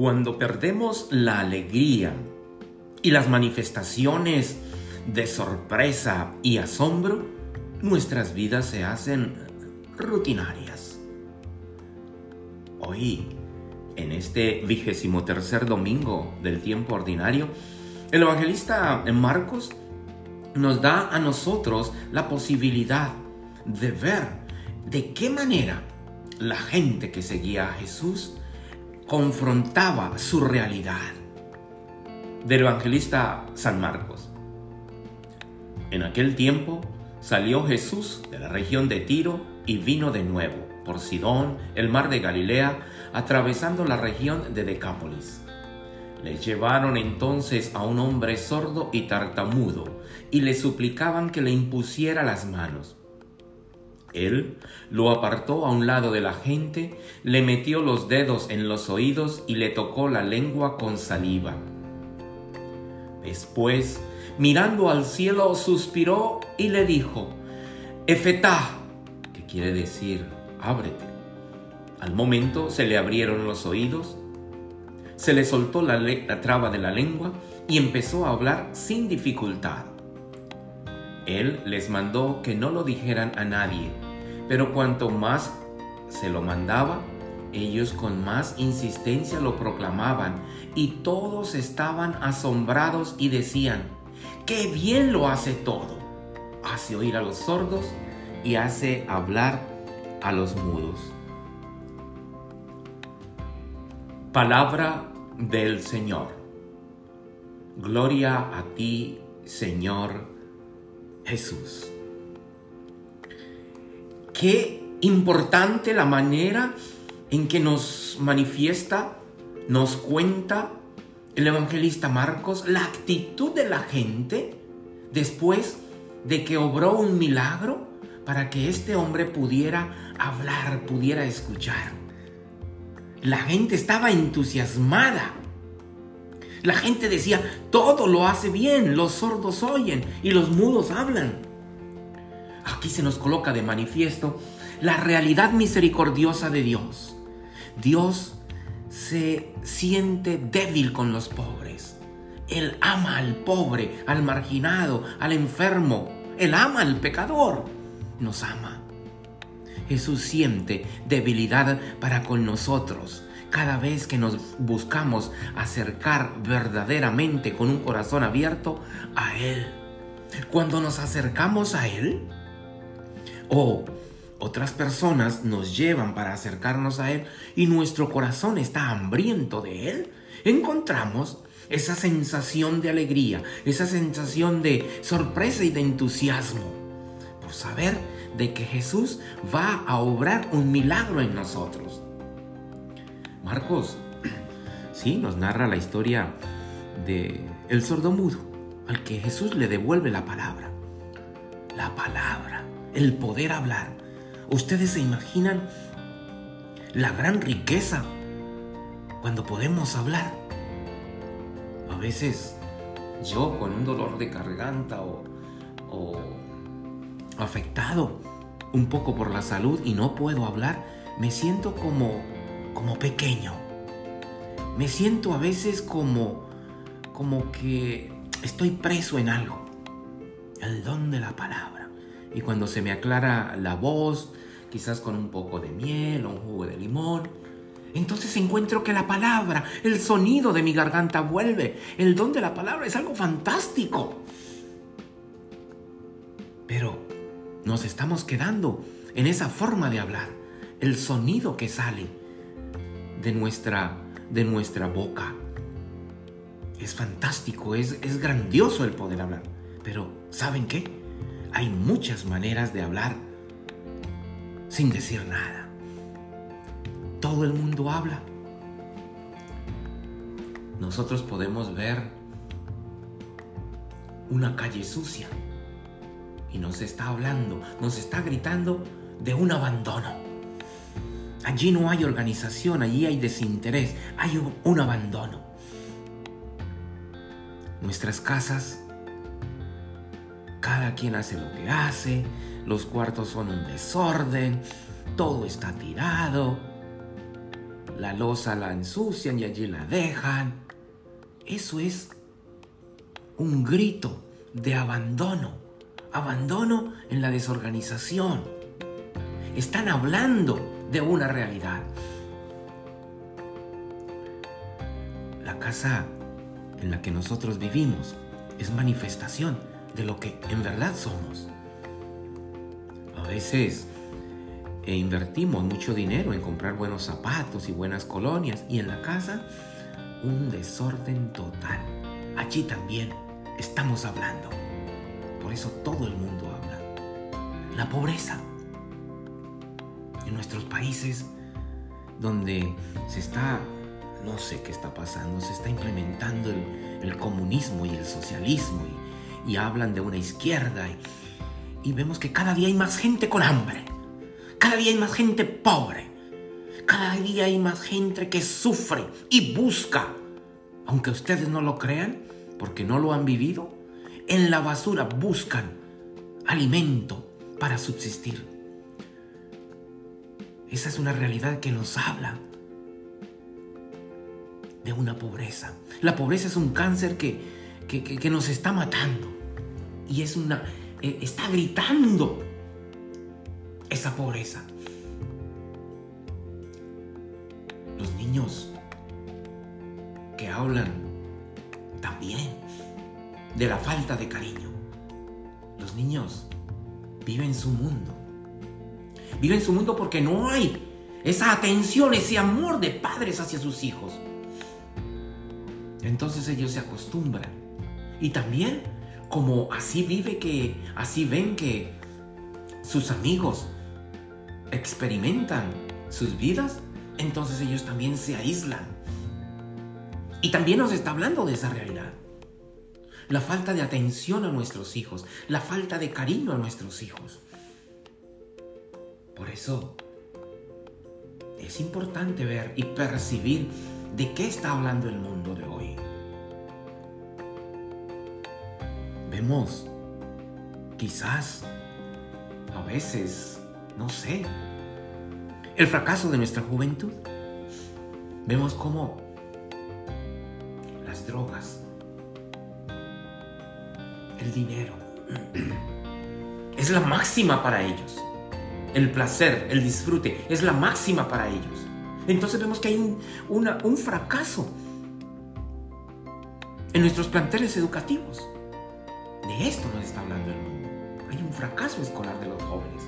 Cuando perdemos la alegría y las manifestaciones de sorpresa y asombro, nuestras vidas se hacen rutinarias. Hoy, en este vigésimo tercer domingo del tiempo ordinario, el evangelista Marcos nos da a nosotros la posibilidad de ver de qué manera la gente que seguía a Jesús confrontaba su realidad. Del evangelista San Marcos. En aquel tiempo salió Jesús de la región de Tiro y vino de nuevo por Sidón, el mar de Galilea, atravesando la región de Decápolis. Le llevaron entonces a un hombre sordo y tartamudo y le suplicaban que le impusiera las manos. Él lo apartó a un lado de la gente, le metió los dedos en los oídos y le tocó la lengua con saliva. Después mirando al cielo, suspiró y le dijo, Efetá, que quiere decir, ábrete. Al momento se le abrieron los oídos, se le soltó la, la traba de la lengua y empezó a hablar sin dificultad. Él les mandó que no lo dijeran a nadie, pero cuanto más se lo mandaba, ellos con más insistencia lo proclamaban y todos estaban asombrados y decían, qué bien lo hace todo. Hace oír a los sordos y hace hablar a los mudos. Palabra del Señor. Gloria a ti, Señor Jesús. Qué importante la manera en que nos manifiesta, nos cuenta el evangelista Marcos la actitud de la gente después de que obró un milagro para que este hombre pudiera hablar, pudiera escuchar. La gente estaba entusiasmada. La gente decía, todo lo hace bien, los sordos oyen y los mudos hablan. Aquí se nos coloca de manifiesto la realidad misericordiosa de Dios. Dios se siente débil con los pobres. Él ama al pobre, al marginado, al enfermo. Él ama al pecador. Nos ama. Jesús siente debilidad para con nosotros cada vez que nos buscamos acercar verdaderamente con un corazón abierto a Él. Cuando nos acercamos a Él, o otras personas nos llevan para acercarnos a Él y nuestro corazón está hambriento de Él, encontramos esa sensación de alegría, esa sensación de sorpresa y de entusiasmo por saber de que Jesús va a obrar un milagro en nosotros. Marcos, sí, nos narra la historia de el sordomudo al que Jesús le devuelve la palabra. La palabra, el poder hablar ¿Ustedes se imaginan la gran riqueza cuando podemos hablar? A veces yo con un dolor de garganta o, afectado un poco por la salud y no puedo hablar, me siento como, como pequeño. Me siento a veces como, como que estoy preso en algo. El don de la palabra. Y cuando se me aclara la voz, quizás con un poco de miel o un jugo de limón. Entonces encuentro que la palabra, el sonido de mi garganta vuelve. El don de la palabra es algo fantástico. Pero nos estamos quedando en esa forma de hablar. El sonido que sale de nuestra, de nuestra boca. Es fantástico, es, es grandioso el poder hablar. Pero ¿saben qué? Hay muchas maneras de hablar sin decir nada. Todo el mundo habla. Nosotros podemos ver una calle sucia y nos está hablando, nos está gritando de un abandono. Allí no hay organización, allí hay desinterés, hay un, abandono. Nuestras casas, cada quien hace lo que hace, los cuartos son un desorden, todo está tirado. la losa la ensucian y allí la dejan. Eso es un grito de abandono, abandono en la desorganización. Están hablando de una realidad. La casa en la que nosotros vivimos es manifestación de lo que en verdad somos. A veces e invertimos mucho dinero en comprar buenos zapatos y buenas colonias y en la casa un desorden total. Allí también estamos hablando. Por eso todo el mundo habla. La pobreza. En nuestros países donde se está, no sé qué está pasando, se está implementando el, comunismo y el socialismo y, hablan de una izquierda y vemos que cada día hay más gente con hambre cada día hay más gente pobre. Cada día hay más gente que sufre y busca, aunque ustedes no lo crean, porque no lo han vivido, en la basura buscan alimento para subsistir. Esa es una realidad que nos habla de una pobreza. La pobreza es un cáncer que, que, nos está matando y es una, eh, está gritando esa pobreza. Los niños que hablan también de la falta de cariño. Los niños viven su mundo. Viven su mundo porque no hay esa atención, ese amor de padres hacia sus hijos. Entonces ellos se acostumbran. Y también como así vive que, así ven que sus amigos experimentan sus vidas, entonces ellos también se aíslan. Y también nos está hablando de esa realidad. La falta de atención a nuestros hijos, la falta de cariño a nuestros hijos. Por eso es importante ver y percibir de qué está hablando el mundo de hoy. Vemos quizás a veces no sé, el fracaso de nuestra juventud. Vemos cómo las drogas, el dinero, es la máxima para ellos. El placer, el disfrute, es la máxima para ellos. Entonces vemos que hay un, un fracaso en nuestros planteles educativos. Esto nos está hablando el mundo. Hay un fracaso escolar de los jóvenes.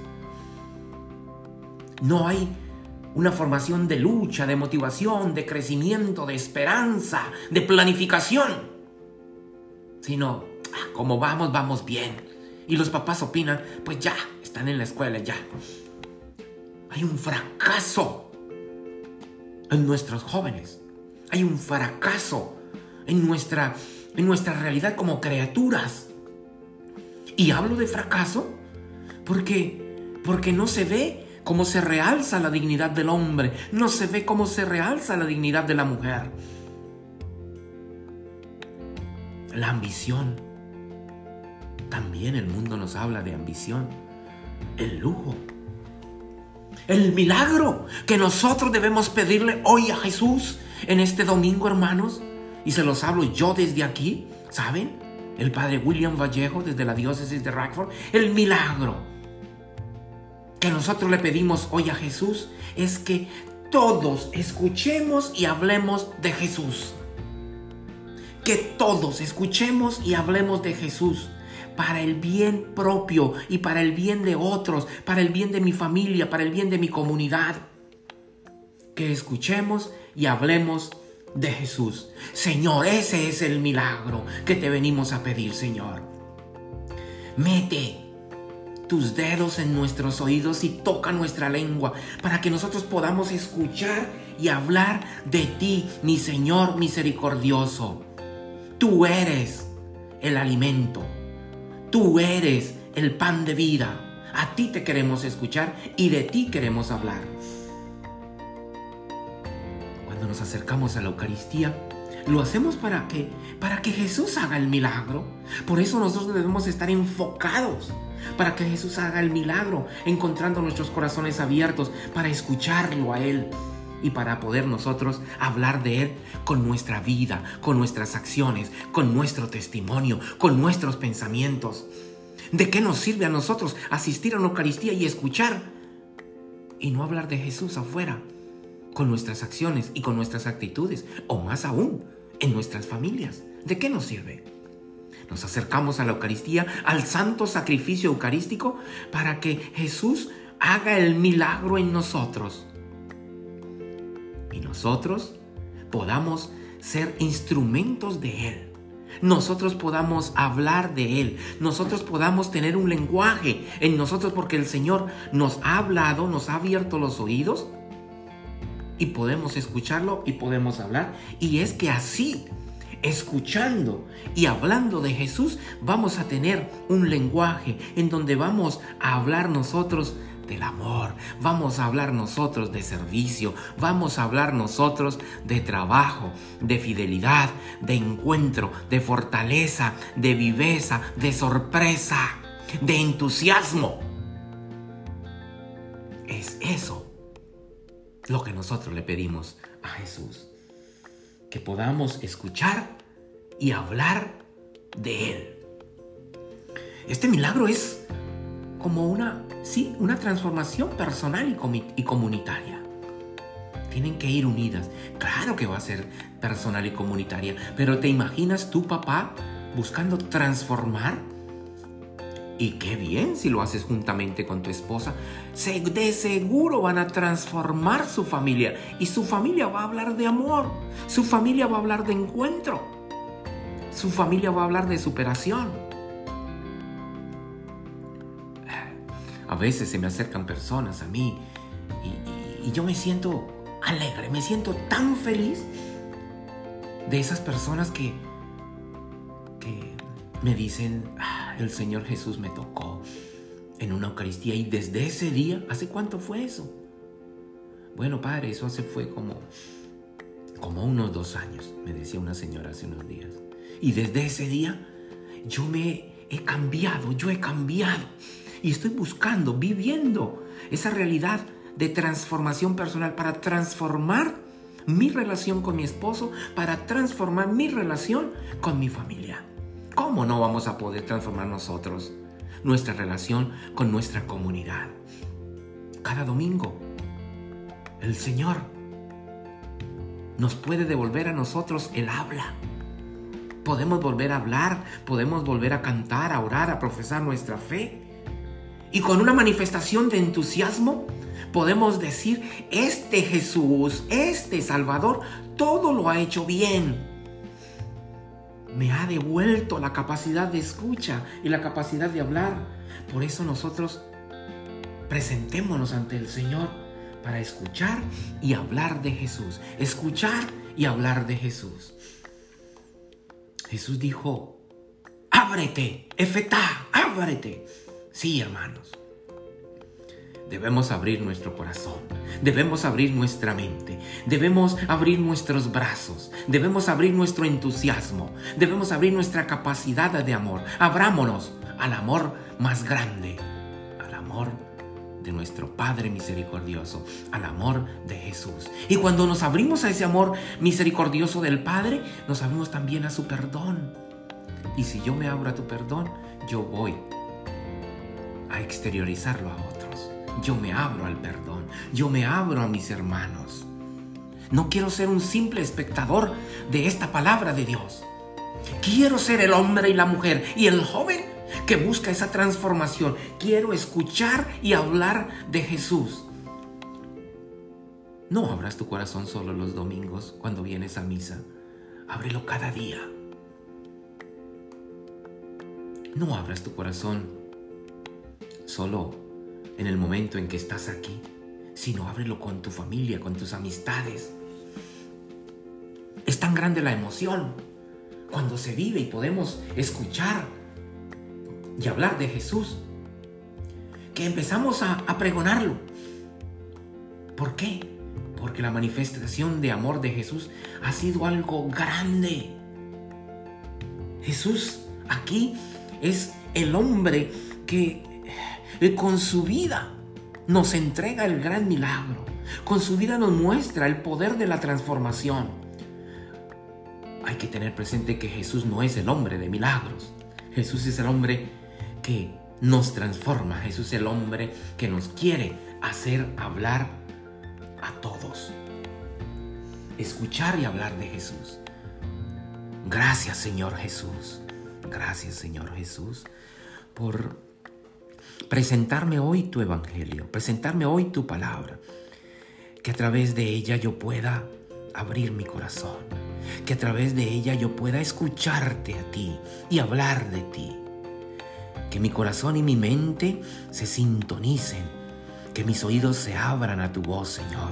No hay una formación de lucha, de motivación, de crecimiento, de esperanza, de planificación. Sino, ah, como vamos, vamos bien. Y los papás opinan, pues ya, están en la escuela, ya. Hay un fracaso en nuestros jóvenes. Hay un fracaso en nuestra, en nuestra realidad como criaturas. Y hablo de fracaso porque, porque no se ve cómo se realza la dignidad del hombre, no se ve cómo se realza la dignidad de la mujer. La ambición. También el mundo nos habla de ambición. El lujo. El milagro que nosotros debemos pedirle hoy a Jesús en este domingo, hermanos. Y se los hablo yo desde aquí, ¿saben? El padre William Vallejo desde la diócesis de Rockford. El milagro que nosotros le pedimos hoy a Jesús es que todos escuchemos y hablemos de Jesús. Que todos escuchemos y hablemos de Jesús para el bien propio y para el bien de otros, para el bien de mi familia, para el bien de mi comunidad. Que escuchemos y hablemos de Jesús. Señor, ese es el milagro que te venimos a pedir, Señor. Mete tus dedos en nuestros oídos y toca nuestra lengua para que nosotros podamos escuchar y hablar de ti, mi Señor misericordioso. Tú eres el alimento. Tú eres el pan de vida. A ti te queremos escuchar y de ti queremos hablar. Cuando nos acercamos a la Eucaristía, lo hacemos para que para que Jesús haga el milagro. Por eso nosotros debemos estar enfocados para que Jesús haga el milagro, encontrando nuestros corazones abiertos para escucharlo a Él y para poder nosotros hablar de Él con nuestra vida, con nuestras acciones, con nuestro testimonio, con nuestros pensamientos. ¿De qué nos sirve a nosotros asistir a una Eucaristía y escuchar y no hablar de Jesús afuera, con nuestras acciones y con nuestras actitudes, o más aún, en nuestras familias? ¿De qué nos sirve? Nos acercamos a la Eucaristía, al santo sacrificio eucarístico, para que Jesús haga el milagro en nosotros. Y nosotros podamos ser instrumentos de Él. Nosotros podamos hablar de Él. Nosotros podamos tener un lenguaje en nosotros porque el Señor nos ha hablado, nos ha abierto los oídos y podemos escucharlo y podemos hablar. Y es que así escuchando y hablando de Jesús, vamos a tener un lenguaje en donde vamos a hablar nosotros del amor, vamos a hablar nosotros de servicio, vamos a hablar nosotros de trabajo, de fidelidad, de encuentro, de fortaleza, de viveza, de sorpresa, de entusiasmo. Es eso lo que nosotros le pedimos a Jesús que podamos escuchar y hablar de Él. Este milagro es como una, sí, una transformación personal y, comunitaria. Tienen que ir unidas. Claro que va a ser personal y comunitaria, pero ¿te imaginas tu papá buscando transformar y qué bien si lo haces juntamente con tu esposa. de seguro van a transformar su familia. Y su familia va a hablar de amor. Su familia va a hablar de encuentro. Su familia va a hablar de superación. A veces se me acercan personas a mí y, y yo me siento alegre, me siento tan feliz de esas personas que, que me dicen, el Señor Jesús me tocó en una Eucaristía y desde ese día, ¿hace cuánto fue eso? Bueno, padre, eso hace fue como, como unos dos años, me decía una señora hace unos días. Y desde ese día yo me he cambiado, yo he cambiado. Y estoy buscando, viviendo esa realidad de transformación personal para transformar mi relación con mi esposo, para transformar mi relación con mi familia. ¿Cómo no vamos a poder transformar nosotros nuestra relación con nuestra comunidad? Cada domingo, el Señor nos puede devolver a nosotros el habla. Podemos volver a hablar, podemos volver a cantar, a orar, a profesar nuestra fe. Y con una manifestación de entusiasmo podemos decir, este Jesús, este Salvador, todo lo ha hecho bien me ha devuelto la capacidad de escucha y la capacidad de hablar. Por eso nosotros presentémonos ante el Señor para escuchar y hablar de Jesús. Escuchar y hablar de Jesús. Jesús dijo, ábrete, efetá, ábrete. Sí, hermanos. Debemos abrir nuestro corazón, debemos abrir nuestra mente, debemos abrir nuestros brazos, debemos abrir nuestro entusiasmo, debemos abrir nuestra capacidad de amor. Abrámonos al amor más grande, al amor de nuestro Padre misericordioso, al amor de Jesús. Y cuando nos abrimos a ese amor misericordioso del Padre, nos abrimos también a su perdón. Y si yo me abro a tu perdón, yo voy a exteriorizarlo a otros. Yo me abro al perdón. Yo me abro a mis hermanos. No quiero ser un simple espectador de esta palabra de Dios. Quiero ser el hombre y la mujer y el joven que busca esa transformación. Quiero escuchar y hablar de Jesús. No abras tu corazón solo los domingos cuando vienes a misa. Ábrelo cada día. No abras tu corazón solo en el momento en que estás aquí, sino ábrelo con tu familia, con tus amistades. Es tan grande la emoción cuando se vive y podemos escuchar y hablar de Jesús, que empezamos a, a pregonarlo. ¿Por qué? Porque la manifestación de amor de Jesús ha sido algo grande. Jesús aquí es el hombre que con su vida nos entrega el gran milagro. Con su vida nos muestra el poder de la transformación. Hay que tener presente que Jesús no es el hombre de milagros. Jesús es el hombre que nos transforma. Jesús es el hombre que nos quiere hacer hablar a todos. Escuchar y hablar de Jesús. Gracias Señor Jesús. Gracias Señor Jesús por presentarme hoy tu evangelio, presentarme hoy tu palabra. Que a través de ella yo pueda abrir mi corazón. Que a través de ella yo pueda escucharte a ti y hablar de ti. Que mi corazón y mi mente se sintonicen. Que mis oídos se abran a tu voz, Señor.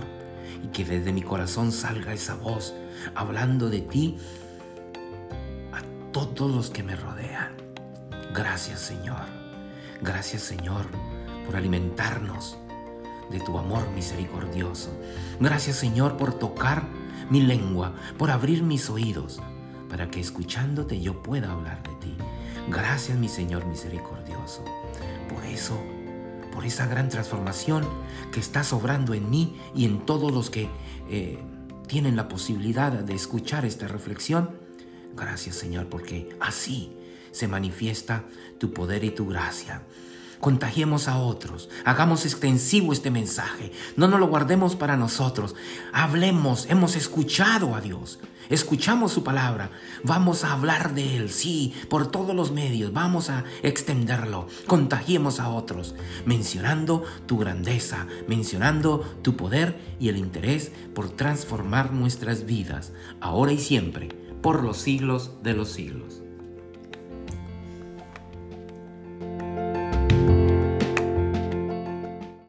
Y que desde mi corazón salga esa voz hablando de ti a todos los que me rodean. Gracias, Señor. Gracias, Señor, por alimentarnos de tu amor misericordioso. Gracias, Señor, por tocar mi lengua, por abrir mis oídos, para que escuchándote yo pueda hablar de ti. Gracias, mi Señor misericordioso. Por eso, por esa gran transformación que está sobrando en mí y en todos los que eh, tienen la posibilidad de escuchar esta reflexión. Gracias, Señor, porque así se manifiesta tu poder y tu gracia. Contagiemos a otros, hagamos extensivo este mensaje, no nos lo guardemos para nosotros, hablemos, hemos escuchado a Dios, escuchamos su palabra, vamos a hablar de Él, sí, por todos los medios, vamos a extenderlo, contagiemos a otros, mencionando tu grandeza, mencionando tu poder y el interés por transformar nuestras vidas, ahora y siempre, por los siglos de los siglos.